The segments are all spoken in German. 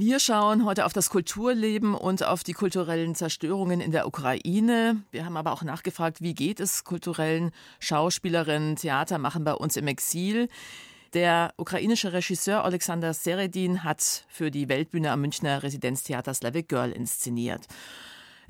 Wir schauen heute auf das Kulturleben und auf die kulturellen Zerstörungen in der Ukraine. Wir haben aber auch nachgefragt, wie geht es kulturellen Schauspielerinnen, Theater machen bei uns im Exil. Der ukrainische Regisseur Alexander Seredin hat für die Weltbühne am Münchner Residenztheater Slavic Girl inszeniert.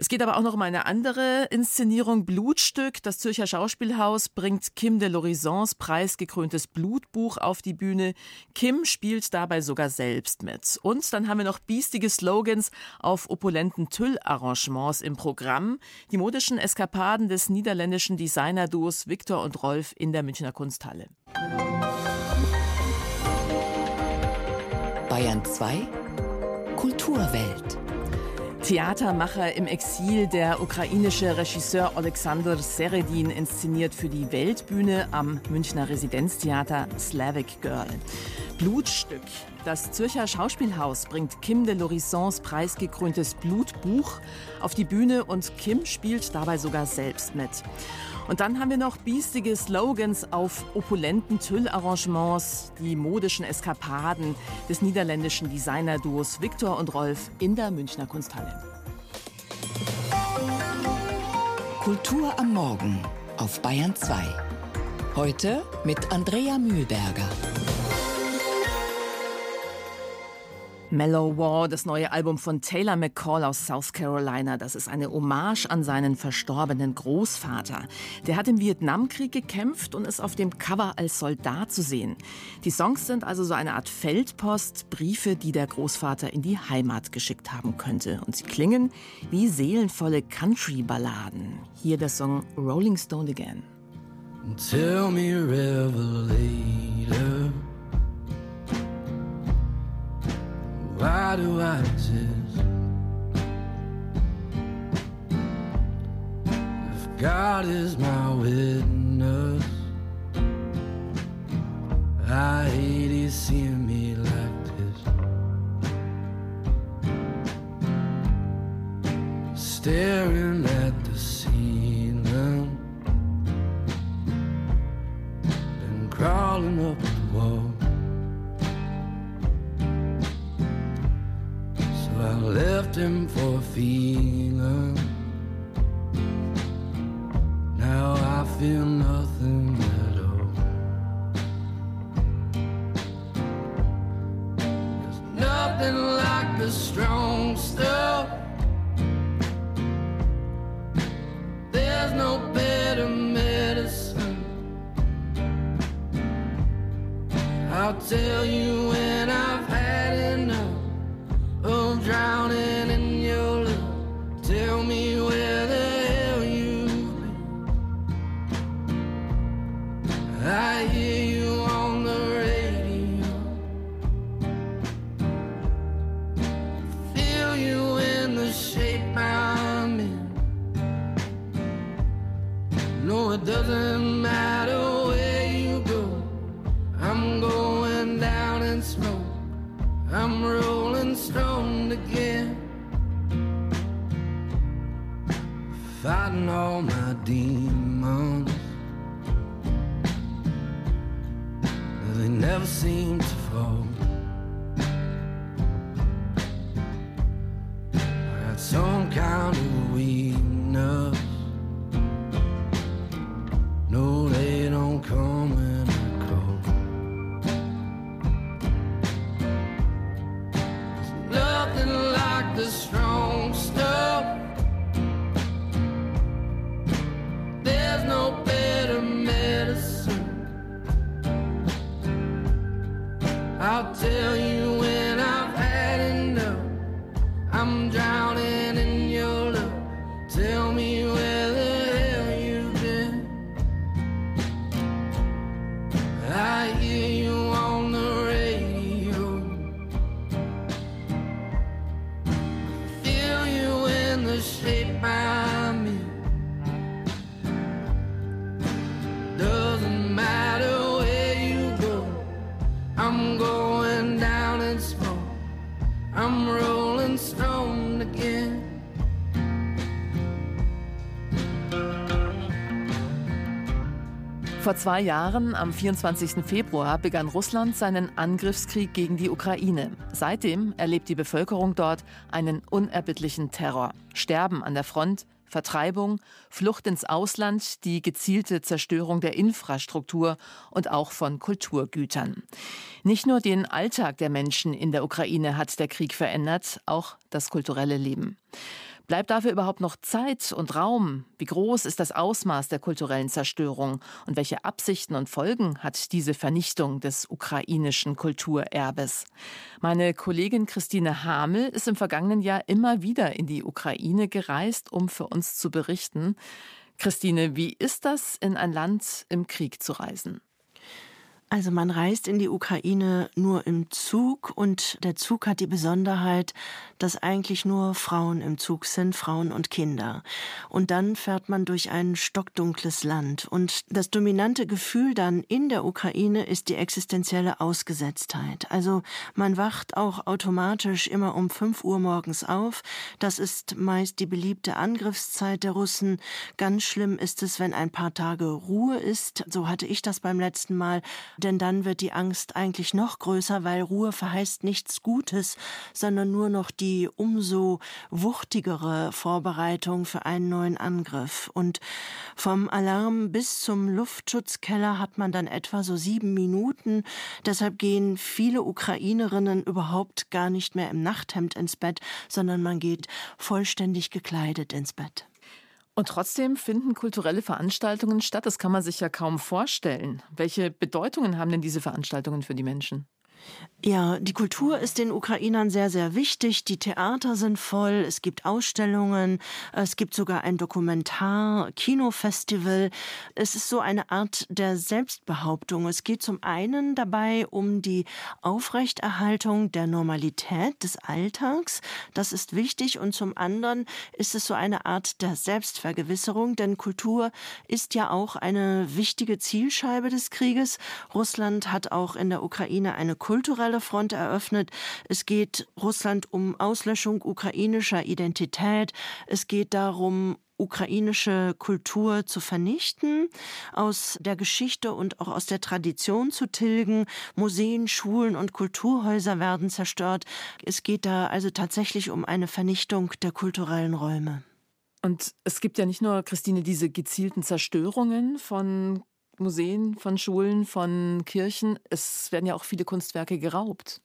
Es geht aber auch noch um eine andere Inszenierung, Blutstück. Das Zürcher Schauspielhaus bringt Kim de Lorisons preisgekröntes Blutbuch auf die Bühne. Kim spielt dabei sogar selbst mit. Und dann haben wir noch biestige Slogans auf opulenten Tüllarrangements im Programm. Die modischen Eskapaden des niederländischen Designerduos Viktor und Rolf in der Münchner Kunsthalle. Bayern 2 Kulturwelt Theatermacher im Exil, der ukrainische Regisseur Alexander Seredin inszeniert für die Weltbühne am Münchner Residenztheater Slavic Girl. Blutstück. Das Zürcher Schauspielhaus bringt Kim de Lorisons preisgekröntes Blutbuch auf die Bühne und Kim spielt dabei sogar selbst mit. Und dann haben wir noch biestige Slogans auf opulenten Tüllarrangements, die modischen Eskapaden des niederländischen Designerduos Viktor und Rolf in der Münchner Kunsthalle. Kultur am Morgen auf Bayern 2. Heute mit Andrea Mühlberger. Mellow War, das neue Album von Taylor McCall aus South Carolina, das ist eine Hommage an seinen verstorbenen Großvater. Der hat im Vietnamkrieg gekämpft und ist auf dem Cover als Soldat zu sehen. Die Songs sind also so eine Art Feldpost, Briefe, die der Großvater in die Heimat geschickt haben könnte. Und sie klingen wie seelenvolle Country-Balladen. Hier der Song Rolling Stone Again. Tell me, Revelator. Why do I exist? If God is my witness, I hate He seeing me like this. Staring nothing like the strong stuff. Never seem to fall. Vor zwei Jahren, am 24. Februar, begann Russland seinen Angriffskrieg gegen die Ukraine. Seitdem erlebt die Bevölkerung dort einen unerbittlichen Terror. Sterben an der Front, Vertreibung, Flucht ins Ausland, die gezielte Zerstörung der Infrastruktur und auch von Kulturgütern. Nicht nur den Alltag der Menschen in der Ukraine hat der Krieg verändert, auch das kulturelle Leben. Bleibt dafür überhaupt noch Zeit und Raum? Wie groß ist das Ausmaß der kulturellen Zerstörung? Und welche Absichten und Folgen hat diese Vernichtung des ukrainischen Kulturerbes? Meine Kollegin Christine Hamel ist im vergangenen Jahr immer wieder in die Ukraine gereist, um für uns zu berichten. Christine, wie ist das, in ein Land im Krieg zu reisen? Also man reist in die Ukraine nur im Zug und der Zug hat die Besonderheit, dass eigentlich nur Frauen im Zug sind, Frauen und Kinder. Und dann fährt man durch ein stockdunkles Land. Und das dominante Gefühl dann in der Ukraine ist die existenzielle Ausgesetztheit. Also man wacht auch automatisch immer um fünf Uhr morgens auf. Das ist meist die beliebte Angriffszeit der Russen. Ganz schlimm ist es, wenn ein paar Tage Ruhe ist. So hatte ich das beim letzten Mal denn dann wird die Angst eigentlich noch größer, weil Ruhe verheißt nichts Gutes, sondern nur noch die umso wuchtigere Vorbereitung für einen neuen Angriff. Und vom Alarm bis zum Luftschutzkeller hat man dann etwa so sieben Minuten. Deshalb gehen viele Ukrainerinnen überhaupt gar nicht mehr im Nachthemd ins Bett, sondern man geht vollständig gekleidet ins Bett. Und trotzdem finden kulturelle Veranstaltungen statt. Das kann man sich ja kaum vorstellen. Welche Bedeutungen haben denn diese Veranstaltungen für die Menschen? Ja, die Kultur ist den Ukrainern sehr, sehr wichtig. Die Theater sind voll, es gibt Ausstellungen, es gibt sogar ein Dokumentar-Kinofestival. Es ist so eine Art der Selbstbehauptung. Es geht zum einen dabei um die Aufrechterhaltung der Normalität des Alltags. Das ist wichtig. Und zum anderen ist es so eine Art der Selbstvergewisserung, denn Kultur ist ja auch eine wichtige Zielscheibe des Krieges. Russland hat auch in der Ukraine eine kulturelle Front eröffnet. Es geht Russland um Auslöschung ukrainischer Identität. Es geht darum, ukrainische Kultur zu vernichten, aus der Geschichte und auch aus der Tradition zu tilgen. Museen, Schulen und Kulturhäuser werden zerstört. Es geht da also tatsächlich um eine Vernichtung der kulturellen Räume. Und es gibt ja nicht nur, Christine, diese gezielten Zerstörungen von Museen, von Schulen, von Kirchen. Es werden ja auch viele Kunstwerke geraubt.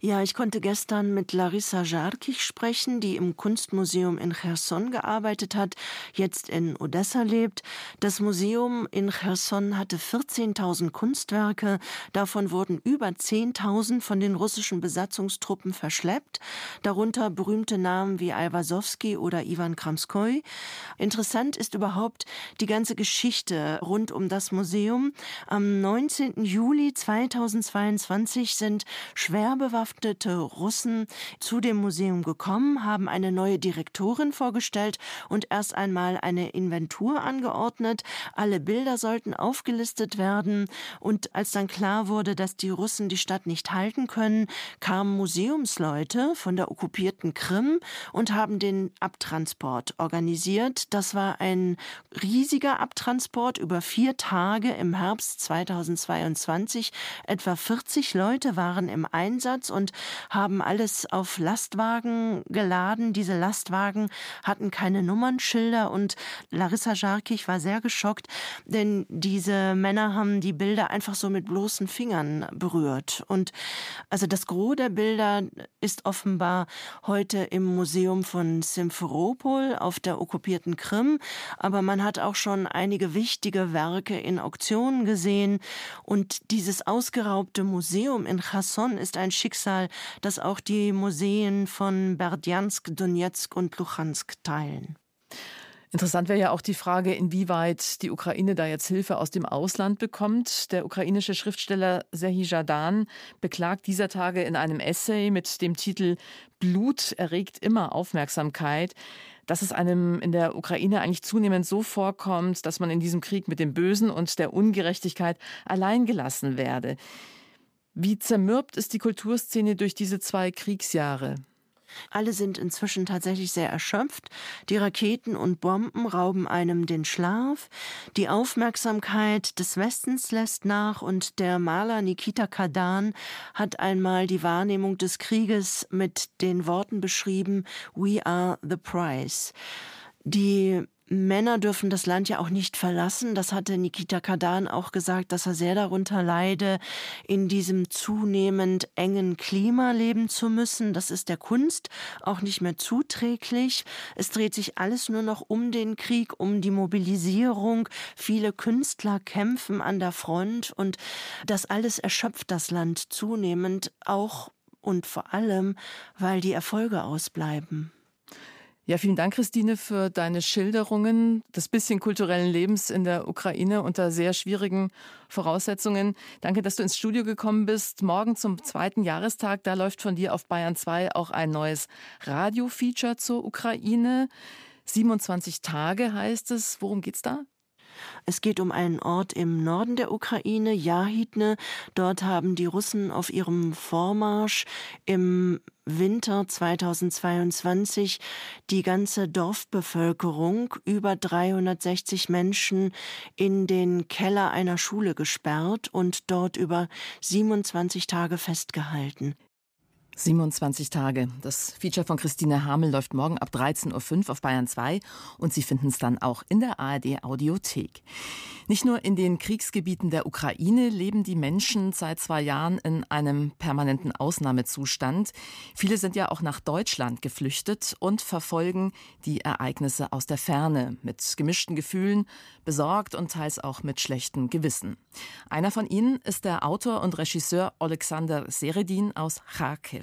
Ja, ich konnte gestern mit Larissa Jarkich sprechen, die im Kunstmuseum in Cherson gearbeitet hat, jetzt in Odessa lebt. Das Museum in Cherson hatte 14.000 Kunstwerke, davon wurden über 10.000 von den russischen Besatzungstruppen verschleppt, darunter berühmte Namen wie Alwasowski oder Ivan Kramskoy. Interessant ist überhaupt die ganze Geschichte rund um das Museum. Am 19. Juli 2022 sind schwer bewaffnete Russen zu dem Museum gekommen, haben eine neue Direktorin vorgestellt und erst einmal eine Inventur angeordnet. Alle Bilder sollten aufgelistet werden. Und als dann klar wurde, dass die Russen die Stadt nicht halten können, kamen Museumsleute von der okkupierten Krim und haben den Abtransport organisiert. Das war ein riesiger Abtransport über vier Tage im Herbst 2022. Etwa 40 Leute waren im Einsatz Einsatz und haben alles auf Lastwagen geladen. Diese Lastwagen hatten keine Nummernschilder und Larissa Jarkich war sehr geschockt, denn diese Männer haben die Bilder einfach so mit bloßen Fingern berührt. Und also das Gros der Bilder ist offenbar heute im Museum von Simferopol auf der okkupierten Krim, aber man hat auch schon einige wichtige Werke in Auktionen gesehen und dieses ausgeraubte Museum in Chasson ist ein Schicksal Schicksal, das auch die Museen von Berdjansk, Donetsk und Luhansk teilen. Interessant wäre ja auch die Frage, inwieweit die Ukraine da jetzt Hilfe aus dem Ausland bekommt. Der ukrainische Schriftsteller Serhii Jadan beklagt dieser Tage in einem Essay mit dem Titel Blut erregt immer Aufmerksamkeit, dass es einem in der Ukraine eigentlich zunehmend so vorkommt, dass man in diesem Krieg mit dem Bösen und der Ungerechtigkeit alleingelassen werde. Wie zermürbt ist die Kulturszene durch diese zwei Kriegsjahre? Alle sind inzwischen tatsächlich sehr erschöpft. Die Raketen und Bomben rauben einem den Schlaf. Die Aufmerksamkeit des Westens lässt nach und der Maler Nikita Kadan hat einmal die Wahrnehmung des Krieges mit den Worten beschrieben, We are the prize. Die Männer dürfen das Land ja auch nicht verlassen. Das hatte Nikita Kadan auch gesagt, dass er sehr darunter leide, in diesem zunehmend engen Klima leben zu müssen. Das ist der Kunst auch nicht mehr zuträglich. Es dreht sich alles nur noch um den Krieg, um die Mobilisierung. Viele Künstler kämpfen an der Front und das alles erschöpft das Land zunehmend auch und vor allem, weil die Erfolge ausbleiben. Ja, vielen Dank, Christine, für deine Schilderungen des bisschen kulturellen Lebens in der Ukraine unter sehr schwierigen Voraussetzungen. Danke, dass du ins Studio gekommen bist. Morgen zum zweiten Jahrestag, da läuft von dir auf Bayern 2 auch ein neues Radio-Feature zur Ukraine. 27 Tage heißt es. Worum geht's da? Es geht um einen Ort im Norden der Ukraine, Jahidne. Dort haben die Russen auf ihrem Vormarsch im Winter 2022 die ganze Dorfbevölkerung, über 360 Menschen, in den Keller einer Schule gesperrt und dort über 27 Tage festgehalten. 27 Tage. Das Feature von Christine Hamel läuft morgen ab 13.05 Uhr auf Bayern 2 und Sie finden es dann auch in der ARD Audiothek. Nicht nur in den Kriegsgebieten der Ukraine leben die Menschen seit zwei Jahren in einem permanenten Ausnahmezustand. Viele sind ja auch nach Deutschland geflüchtet und verfolgen die Ereignisse aus der Ferne mit gemischten Gefühlen, besorgt und teils auch mit schlechtem Gewissen. Einer von ihnen ist der Autor und Regisseur Alexander Seredin aus Kharkiv.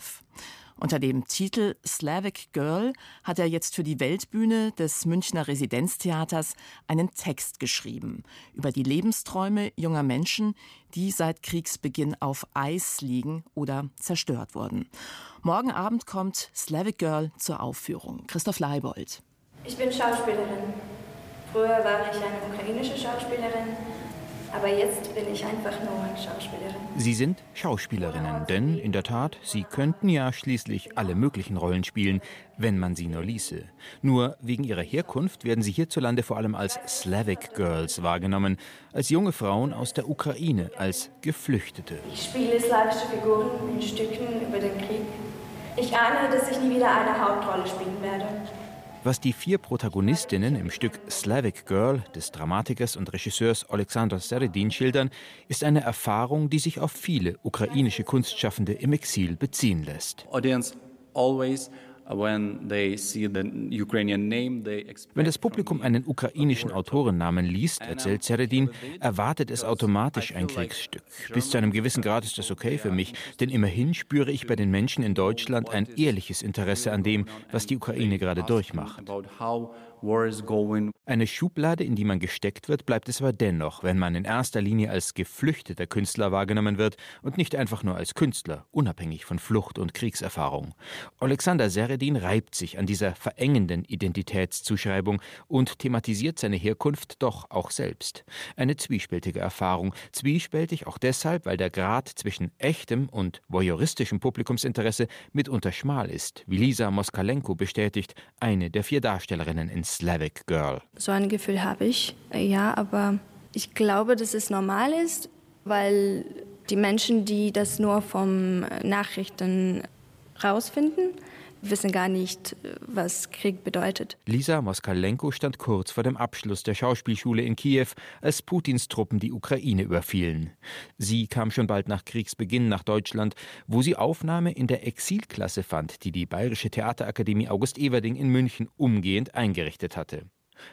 Unter dem Titel Slavic Girl hat er jetzt für die Weltbühne des Münchner Residenztheaters einen Text geschrieben über die Lebensträume junger Menschen, die seit Kriegsbeginn auf Eis liegen oder zerstört wurden. Morgen Abend kommt Slavic Girl zur Aufführung. Christoph Leibold. Ich bin Schauspielerin. Früher war ich eine ukrainische Schauspielerin. Aber jetzt bin ich einfach nur Schauspielerin. Sie sind Schauspielerinnen, denn in der Tat, sie könnten ja schließlich alle möglichen Rollen spielen, wenn man sie nur ließe. Nur wegen ihrer Herkunft werden sie hierzulande vor allem als Slavic Girls wahrgenommen, als junge Frauen aus der Ukraine, als Geflüchtete. Ich spiele slawische Figuren in Stücken über den Krieg. Ich ahne, dass ich nie wieder eine Hauptrolle spielen werde. Was die vier Protagonistinnen im Stück Slavic Girl des Dramatikers und Regisseurs Alexander Seredin schildern, ist eine Erfahrung, die sich auf viele ukrainische Kunstschaffende im Exil beziehen lässt. Audience always wenn das Publikum einen ukrainischen Autorennamen liest, erzählt Seredin, erwartet es automatisch ein Kriegsstück. Bis zu einem gewissen Grad ist das okay für mich, denn immerhin spüre ich bei den Menschen in Deutschland ein ehrliches Interesse an dem, was die Ukraine gerade durchmacht. Eine Schublade, in die man gesteckt wird, bleibt es aber dennoch, wenn man in erster Linie als geflüchteter Künstler wahrgenommen wird und nicht einfach nur als Künstler, unabhängig von Flucht und Kriegserfahrung. Alexander Seredin reibt sich an dieser verengenden Identitätszuschreibung und thematisiert seine Herkunft doch auch selbst. Eine zwiespältige Erfahrung, zwiespältig auch deshalb, weil der Grad zwischen echtem und voyeuristischem Publikumsinteresse mitunter schmal ist, wie Lisa Moskalenko bestätigt, eine der vier Darstellerinnen in Slavic Girl. So ein Gefühl habe ich, ja, aber ich glaube, dass es normal ist, weil die Menschen, die das nur vom Nachrichten rausfinden, wissen gar nicht, was Krieg bedeutet. Lisa Moskalenko stand kurz vor dem Abschluss der Schauspielschule in Kiew, als Putins Truppen die Ukraine überfielen. Sie kam schon bald nach Kriegsbeginn nach Deutschland, wo sie Aufnahme in der Exilklasse fand, die die Bayerische Theaterakademie August Everding in München umgehend eingerichtet hatte.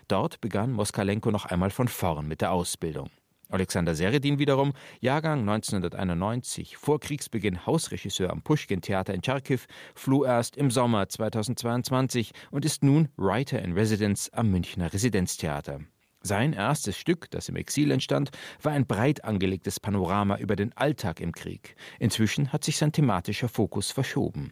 Dort begann Moskalenko noch einmal von vorn mit der Ausbildung. Alexander Seredin wiederum, Jahrgang 1991, vor Kriegsbeginn Hausregisseur am Pushkin-Theater in Charkiw, floh erst im Sommer 2022 und ist nun Writer in Residence am Münchner Residenztheater. Sein erstes Stück, das im Exil entstand, war ein breit angelegtes Panorama über den Alltag im Krieg. Inzwischen hat sich sein thematischer Fokus verschoben.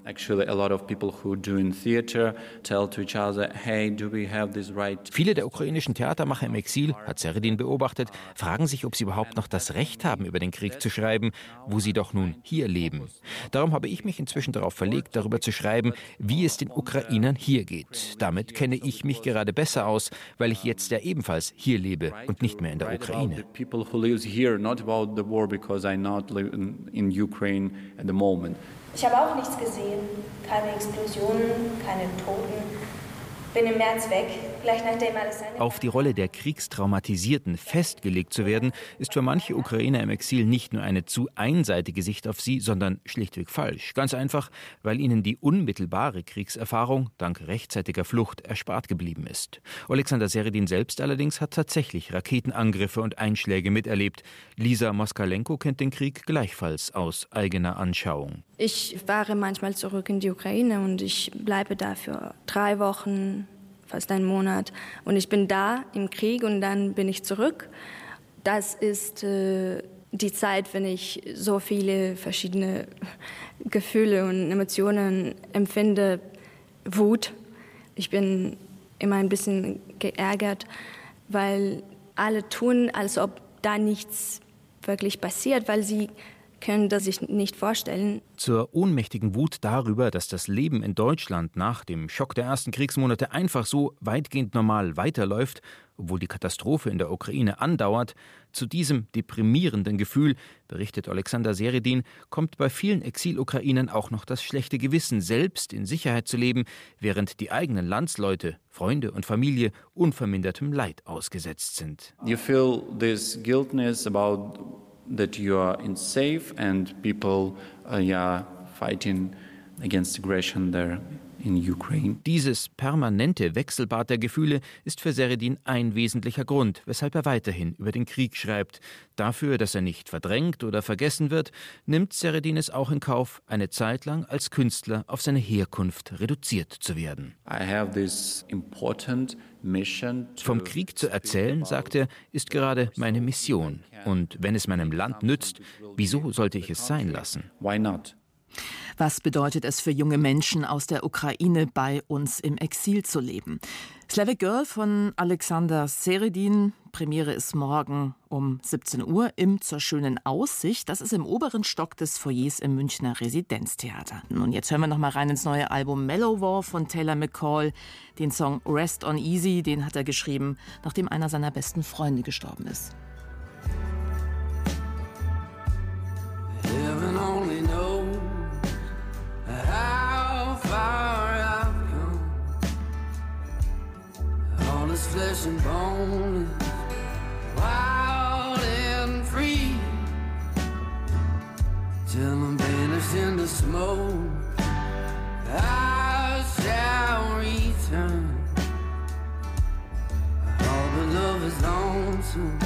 Viele der ukrainischen Theatermacher im Exil, hat Seredin beobachtet, fragen sich, ob sie überhaupt noch das Recht haben, über den Krieg zu schreiben, wo sie doch nun hier leben. Darum habe ich mich inzwischen darauf verlegt, darüber zu schreiben, wie es den Ukrainern hier geht. Damit kenne ich mich gerade besser aus, weil ich jetzt ja ebenfalls hier hier lebe und nicht mehr in der Ukraine. Ich habe auch nichts gesehen. Keine Explosionen, keine Toten. Bin im März weg, gleich nachdem alles Auf die Rolle der Kriegstraumatisierten festgelegt zu werden, ist für manche Ukrainer im Exil nicht nur eine zu einseitige Sicht auf sie, sondern schlichtweg falsch. Ganz einfach, weil ihnen die unmittelbare Kriegserfahrung dank rechtzeitiger Flucht erspart geblieben ist. Alexander Seredin selbst allerdings hat tatsächlich Raketenangriffe und Einschläge miterlebt. Lisa Moskalenko kennt den Krieg gleichfalls aus eigener Anschauung. Ich fahre manchmal zurück in die Ukraine und ich bleibe da für drei Wochen, fast einen Monat. Und ich bin da im Krieg und dann bin ich zurück. Das ist äh, die Zeit, wenn ich so viele verschiedene Gefühle und Emotionen empfinde. Wut. Ich bin immer ein bisschen geärgert, weil alle tun, als ob da nichts wirklich passiert, weil sie können das sich nicht vorstellen. Zur ohnmächtigen Wut darüber, dass das Leben in Deutschland nach dem Schock der ersten Kriegsmonate einfach so weitgehend normal weiterläuft, obwohl die Katastrophe in der Ukraine andauert, zu diesem deprimierenden Gefühl, berichtet Alexander Seredin, kommt bei vielen Exil-Ukrainern auch noch das schlechte Gewissen, selbst in Sicherheit zu leben, während die eigenen Landsleute, Freunde und Familie unvermindertem Leid ausgesetzt sind. You feel this guiltness about that you are in safe and people uh, yeah, fighting against aggression there Dieses permanente Wechselbad der Gefühle ist für Seredin ein wesentlicher Grund, weshalb er weiterhin über den Krieg schreibt. Dafür, dass er nicht verdrängt oder vergessen wird, nimmt Seredin es auch in Kauf, eine Zeit lang als Künstler auf seine Herkunft reduziert zu werden. Vom Krieg zu erzählen, sagt er, ist gerade meine Mission. Und wenn es meinem Land nützt, wieso sollte ich es sein lassen? Why not? Was bedeutet es für junge Menschen aus der Ukraine bei uns im Exil zu leben? Slavic Girl von Alexander Seredin. Premiere ist morgen um 17 Uhr im Zur schönen Aussicht. Das ist im oberen Stock des Foyers im Münchner Residenztheater. Nun, jetzt hören wir noch mal rein ins neue Album Mellow War von Taylor McCall. Den Song Rest on Easy, den hat er geschrieben, nachdem einer seiner besten Freunde gestorben ist. And bone wild and free. Till I'm banished in the smoke, I shall return. All but love is lonesome.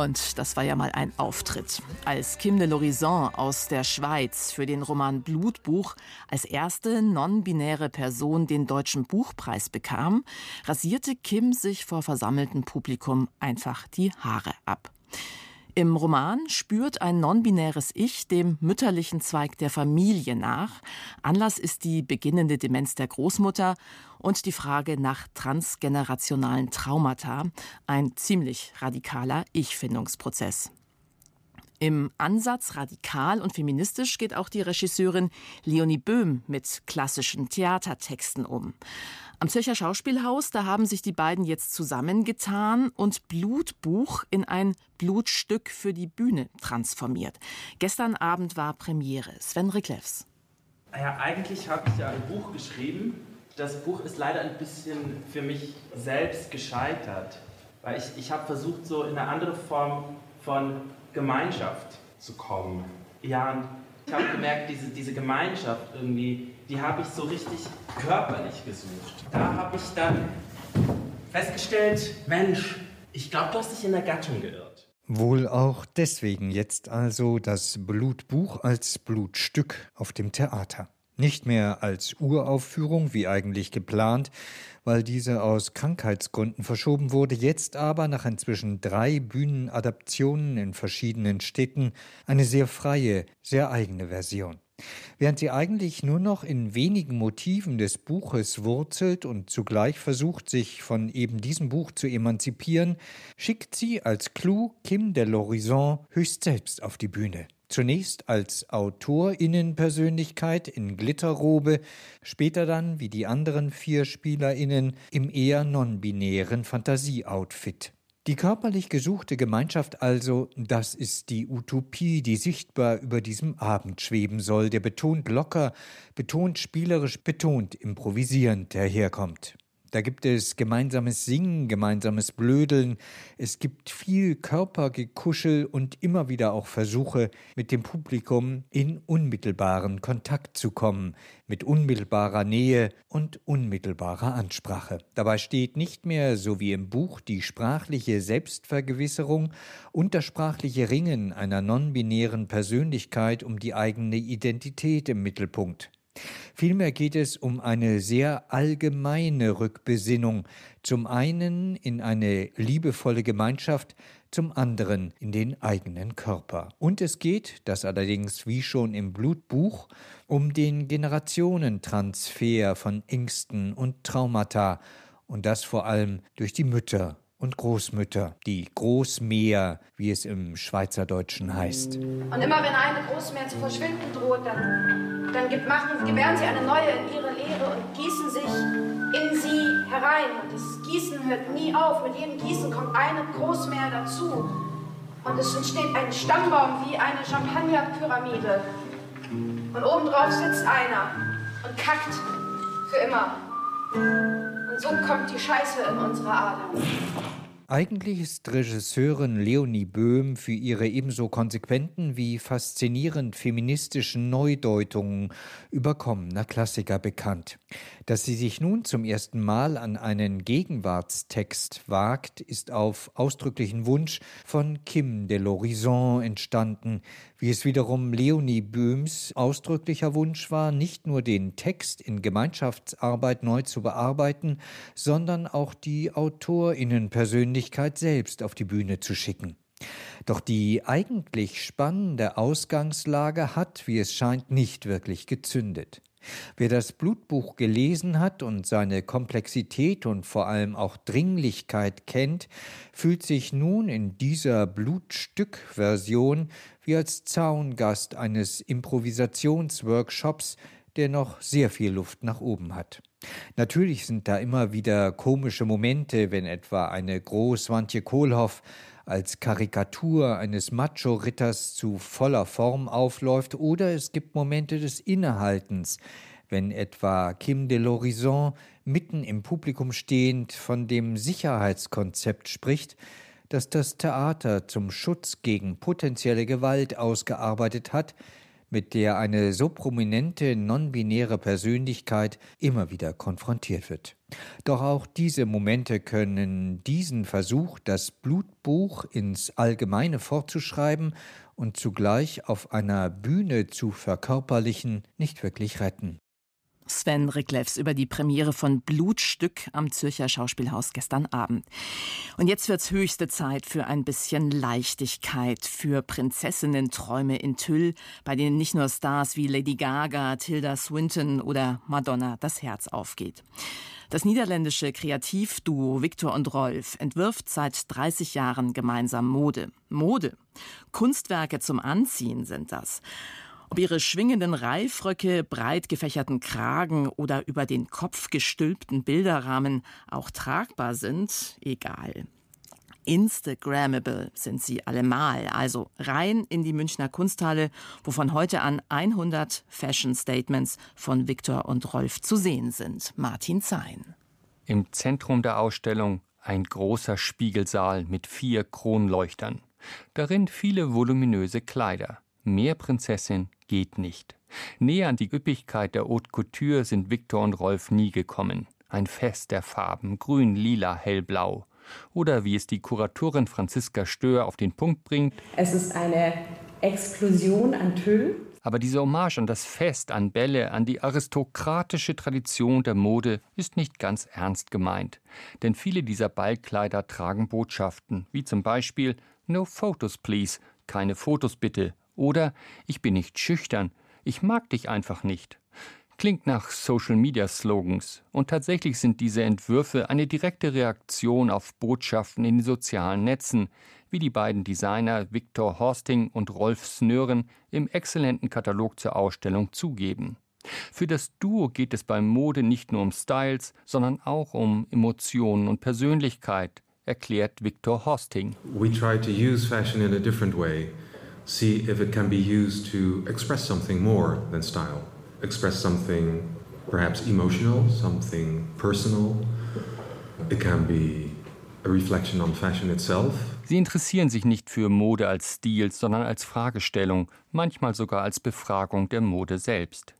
Und das war ja mal ein Auftritt. Als Kim de l'Horizon aus der Schweiz für den Roman Blutbuch als erste non-binäre Person den Deutschen Buchpreis bekam, rasierte Kim sich vor versammeltem Publikum einfach die Haare ab. Im Roman spürt ein non-binäres Ich dem mütterlichen Zweig der Familie nach. Anlass ist die beginnende Demenz der Großmutter und die Frage nach transgenerationalen Traumata, ein ziemlich radikaler Ich-Findungsprozess. Im Ansatz radikal und feministisch geht auch die Regisseurin Leonie Böhm mit klassischen Theatertexten um. Am Zürcher Schauspielhaus, da haben sich die beiden jetzt zusammengetan und Blutbuch in ein Blutstück für die Bühne transformiert. Gestern Abend war Premiere. Sven Riklefs. Ja, eigentlich habe ich ja ein Buch geschrieben. Das Buch ist leider ein bisschen für mich selbst gescheitert, weil ich, ich habe versucht, so in eine andere Form von Gemeinschaft zu kommen. Ja, und ich habe gemerkt, diese, diese Gemeinschaft irgendwie, die habe ich so richtig körperlich gesucht. Da habe ich dann festgestellt, Mensch, ich glaube, du hast dich in der Gattung geirrt. Wohl auch deswegen jetzt also das Blutbuch als Blutstück auf dem Theater. Nicht mehr als Uraufführung, wie eigentlich geplant, weil diese aus Krankheitsgründen verschoben wurde, jetzt aber nach inzwischen drei Bühnenadaptionen in verschiedenen Städten eine sehr freie, sehr eigene Version. Während sie eigentlich nur noch in wenigen Motiven des Buches wurzelt und zugleich versucht, sich von eben diesem Buch zu emanzipieren, schickt sie als Clou Kim de l'Horizon höchst selbst auf die Bühne. Zunächst als Autorinnenpersönlichkeit in Glitterrobe, später dann, wie die anderen vier Spielerinnen, im eher non-binären Fantasieoutfit. Die körperlich gesuchte Gemeinschaft also, das ist die Utopie, die sichtbar über diesem Abend schweben soll, der betont locker, betont spielerisch, betont improvisierend daherkommt. Da gibt es gemeinsames Singen, gemeinsames Blödeln, es gibt viel Körpergekuschel und immer wieder auch Versuche, mit dem Publikum in unmittelbaren Kontakt zu kommen, mit unmittelbarer Nähe und unmittelbarer Ansprache. Dabei steht nicht mehr, so wie im Buch, die sprachliche Selbstvergewisserung und das sprachliche Ringen einer non-binären Persönlichkeit um die eigene Identität im Mittelpunkt. Vielmehr geht es um eine sehr allgemeine Rückbesinnung, zum einen in eine liebevolle Gemeinschaft, zum anderen in den eigenen Körper. Und es geht, das allerdings wie schon im Blutbuch, um den Generationentransfer von Ängsten und Traumata, und das vor allem durch die Mütter und Großmütter, die Großmäher, wie es im Schweizerdeutschen heißt. Und immer wenn eine Großmäher zu verschwinden droht, dann, dann machen, gewähren sie eine neue in ihre Lehre und gießen sich in sie herein. Und das Gießen hört nie auf. Mit jedem Gießen kommt eine Großmäher dazu. Und es entsteht ein Stammbaum wie eine Champagnerpyramide. Und obendrauf sitzt einer und kackt für immer. So kommt die Scheiße in unsere Adern. Eigentlich ist Regisseurin Leonie Böhm für ihre ebenso konsequenten wie faszinierend feministischen Neudeutungen überkommener Klassiker bekannt. Dass sie sich nun zum ersten Mal an einen Gegenwartstext wagt, ist auf ausdrücklichen Wunsch von Kim de l'Horizon entstanden, wie es wiederum Leonie Böhms ausdrücklicher Wunsch war, nicht nur den Text in Gemeinschaftsarbeit neu zu bearbeiten, sondern auch die Autorinnenpersönlichkeit selbst auf die Bühne zu schicken. Doch die eigentlich spannende Ausgangslage hat, wie es scheint, nicht wirklich gezündet. Wer das Blutbuch gelesen hat und seine Komplexität und vor allem auch Dringlichkeit kennt, fühlt sich nun in dieser Blutstück-Version wie als Zaungast eines Improvisationsworkshops, der noch sehr viel Luft nach oben hat. Natürlich sind da immer wieder komische Momente, wenn etwa eine Großwantje Kohlhoff als Karikatur eines Macho-Ritters zu voller Form aufläuft, oder es gibt Momente des Innehaltens, wenn etwa Kim de l'Horizon mitten im Publikum stehend von dem Sicherheitskonzept spricht, das das Theater zum Schutz gegen potenzielle Gewalt ausgearbeitet hat, mit der eine so prominente non-binäre Persönlichkeit immer wieder konfrontiert wird. Doch auch diese Momente können diesen Versuch, das Blutbuch ins Allgemeine fortzuschreiben und zugleich auf einer Bühne zu verkörperlichen, nicht wirklich retten. Sven Riklefs über die Premiere von Blutstück am Zürcher Schauspielhaus gestern Abend. Und jetzt wird's höchste Zeit für ein bisschen Leichtigkeit, für Prinzessinnen-Träume in Tüll, bei denen nicht nur Stars wie Lady Gaga, Tilda Swinton oder Madonna das Herz aufgeht. Das niederländische Kreativduo Viktor und Rolf entwirft seit 30 Jahren gemeinsam Mode. Mode. Kunstwerke zum Anziehen sind das. Ob ihre schwingenden Reifröcke, breit gefächerten Kragen oder über den Kopf gestülpten Bilderrahmen auch tragbar sind, egal. Instagrammable sind sie allemal, also rein in die Münchner Kunsthalle, wo von heute an 100 Fashion Statements von Viktor und Rolf zu sehen sind. Martin Zein. Im Zentrum der Ausstellung ein großer Spiegelsaal mit vier Kronleuchtern. Darin viele voluminöse Kleider. Mehr Prinzessin geht nicht. Näher an die Üppigkeit der Haute Couture sind Viktor und Rolf nie gekommen. Ein Fest der Farben, grün, lila, hellblau. Oder wie es die Kuratorin Franziska Stör auf den Punkt bringt. Es ist eine Explosion an Tüll. Aber diese Hommage an das Fest, an Bälle, an die aristokratische Tradition der Mode ist nicht ganz ernst gemeint. Denn viele dieser Ballkleider tragen Botschaften, wie zum Beispiel No photos please, keine Fotos bitte oder ich bin nicht schüchtern, ich mag dich einfach nicht. Klingt nach Social-Media-Slogans. Und tatsächlich sind diese Entwürfe eine direkte Reaktion auf Botschaften in den sozialen Netzen, wie die beiden Designer Viktor Horsting und Rolf Snören im exzellenten Katalog zur Ausstellung zugeben. Für das Duo geht es beim Mode nicht nur um Styles, sondern auch um Emotionen und Persönlichkeit, erklärt Viktor Horsting. We try to use fashion in a different way see if it can be used to express something more than style, express something perhaps emotional, something personal. It can be a reflection on fashion itself. Sie interessieren sich nicht für Mode als Stil, sondern als Fragestellung, manchmal sogar als Befragung der Mode selbst.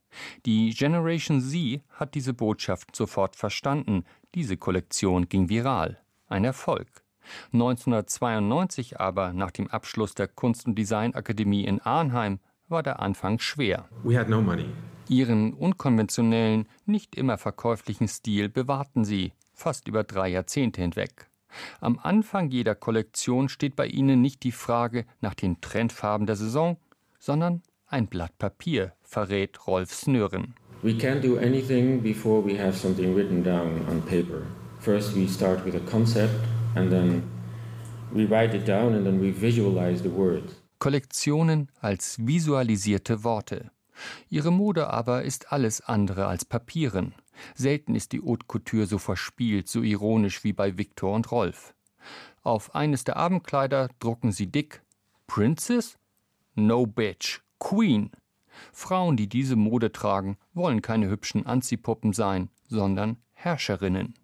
Die Generation Z hat diese Botschaft sofort verstanden. Diese Kollektion ging viral. Ein Erfolg. 1992 aber, nach dem Abschluss der Kunst- und Designakademie in Arnheim, war der Anfang schwer. No Ihren unkonventionellen, nicht immer verkäuflichen Stil bewahrten sie, fast über drei Jahrzehnte hinweg. Am Anfang jeder Kollektion steht bei ihnen nicht die Frage nach den Trendfarben der Saison, sondern ein Blatt Papier, verrät Rolf Snören. We can't do anything before we have something written down on paper. First we start with a concept and then we write it down and then we visualize the words. Kollektionen als visualisierte Worte. Ihre Mode aber ist alles andere als Papieren. Selten ist die Haute Couture so verspielt, so ironisch wie bei Victor und Rolf. Auf eines der Abendkleider drucken sie dick Princess? No bitch, Queen. Frauen, die diese Mode tragen, wollen keine hübschen Anziehpuppen sein, sondern Herrscherinnen.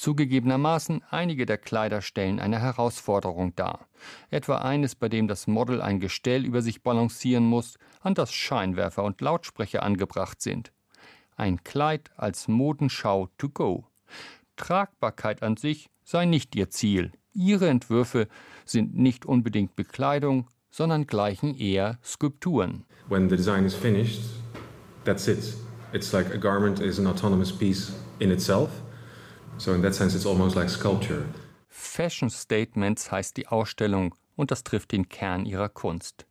Zugegebenermaßen, einige der Kleider stellen eine Herausforderung dar. Etwa eines, bei dem das Model ein Gestell über sich balancieren muss, an das Scheinwerfer und Lautsprecher angebracht sind. Ein Kleid als Modenschau to go. Tragbarkeit an sich sei nicht ihr Ziel. Ihre Entwürfe sind nicht unbedingt Bekleidung, sondern gleichen eher Skulpturen. When the design is finished, that's it. It's like a garment is an autonomous piece in itself. So in that sense it's almost like sculpture. Fashion Statements heißt die Ausstellung und das trifft den Kern ihrer Kunst.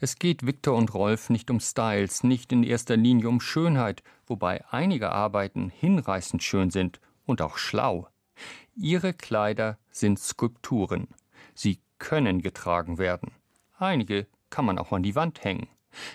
Es geht Victor und Rolf nicht um Styles, nicht in erster Linie um Schönheit, wobei einige Arbeiten hinreißend schön sind und auch schlau. Ihre Kleider sind Skulpturen. Sie können getragen werden. Einige kann man auch an die Wand hängen.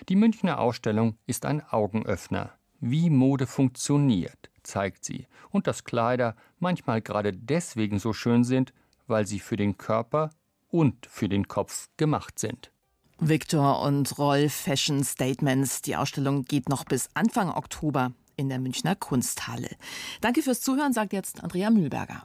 Die Münchner Ausstellung ist ein Augenöffner. Wie Mode funktioniert, zeigt sie, und dass Kleider manchmal gerade deswegen so schön sind, weil sie für den Körper und für den Kopf gemacht sind. Victor und Rolf Fashion Statements. Die Ausstellung geht noch bis Anfang Oktober in der Münchner Kunsthalle. Danke fürs Zuhören, sagt jetzt Andrea Mühlberger.